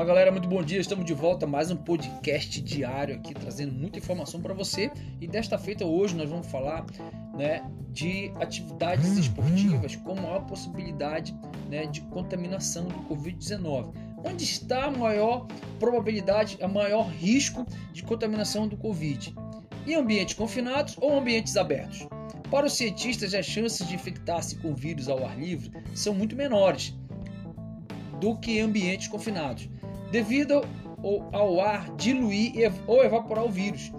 Olá galera, muito bom dia. Estamos de volta a mais um podcast diário aqui trazendo muita informação para você. E desta feita hoje nós vamos falar, né, de atividades esportivas com maior possibilidade, né, de contaminação do COVID-19. Onde está a maior probabilidade, a maior risco de contaminação do COVID? Em ambientes confinados ou ambientes abertos? Para os cientistas, as chances de infectar-se com vírus ao ar livre são muito menores do que em ambientes confinados, devido ao ar diluir ou evaporar o vírus,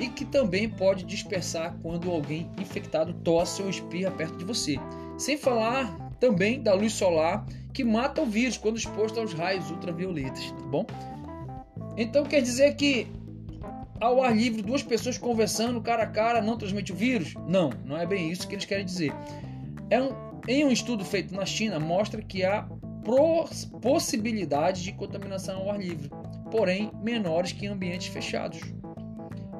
e que também pode dispersar quando alguém infectado tosse ou espirra perto de você. Sem falar também da luz solar que mata o vírus quando exposto aos raios ultravioletas, tá bom? Então quer dizer que ao ar livre, duas pessoas conversando cara a cara não transmite o vírus? Não, não é bem isso que eles querem dizer. É um, em um estudo feito na China, mostra que há possibilidade de contaminação ao ar livre, porém menores que em ambientes fechados.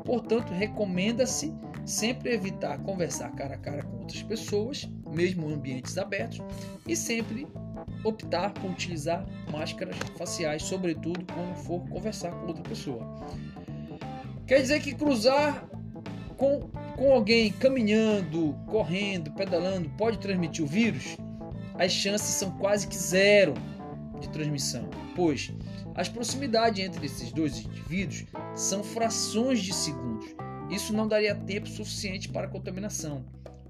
Portanto, recomenda-se sempre evitar conversar cara a cara com outras pessoas, mesmo em ambientes abertos, e sempre optar por utilizar máscaras faciais, sobretudo quando for conversar com outra pessoa. Quer dizer que cruzar com, com alguém caminhando, correndo, pedalando pode transmitir o vírus? As chances são quase que zero de transmissão, pois as proximidades entre esses dois indivíduos são frações de segundos. Isso não daria tempo suficiente para contaminação.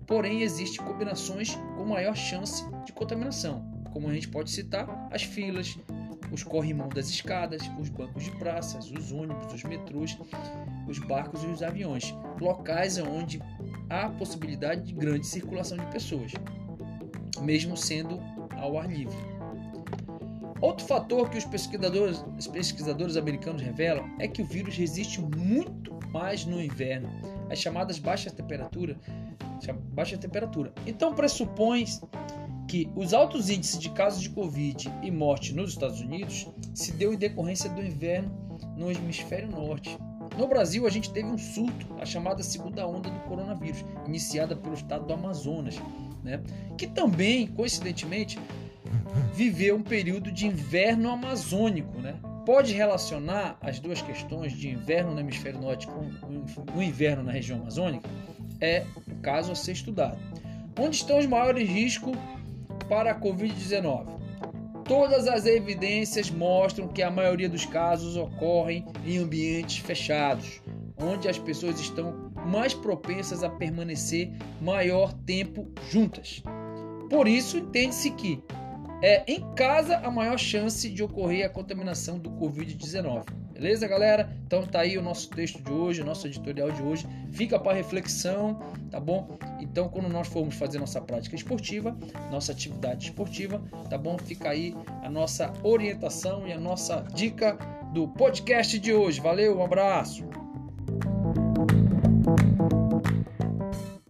Porém, existem combinações com maior chance de contaminação, como a gente pode citar as filas, os corrimão das escadas, os bancos de praças, os ônibus, os metrôs, os barcos e os aviões, locais onde há possibilidade de grande circulação de pessoas, mesmo sendo ao ar livre. Outro fator que os pesquisadores, os pesquisadores americanos revelam é que o vírus resiste muito mais no inverno, as chamadas baixas temperatura, baixa temperatura. Então pressupõe que os altos índices de casos de Covid e morte nos Estados Unidos se deu em decorrência do inverno no hemisfério norte. No Brasil, a gente teve um surto, a chamada segunda onda do coronavírus, iniciada pelo estado do Amazonas, né? que também, coincidentemente, viveu um período de inverno amazônico. Né? Pode relacionar as duas questões de inverno no hemisfério norte com o inverno na região amazônica? É o caso a ser estudado. Onde estão os maiores riscos para a Covid-19. Todas as evidências mostram que a maioria dos casos ocorrem em ambientes fechados, onde as pessoas estão mais propensas a permanecer maior tempo juntas. Por isso, entende-se que é em casa a maior chance de ocorrer a contaminação do Covid-19. Beleza, galera? Então tá aí o nosso texto de hoje, o nosso editorial de hoje. Fica para reflexão, tá bom? Então, quando nós formos fazer nossa prática esportiva, nossa atividade esportiva, tá bom? Fica aí a nossa orientação e a nossa dica do podcast de hoje. Valeu, um abraço.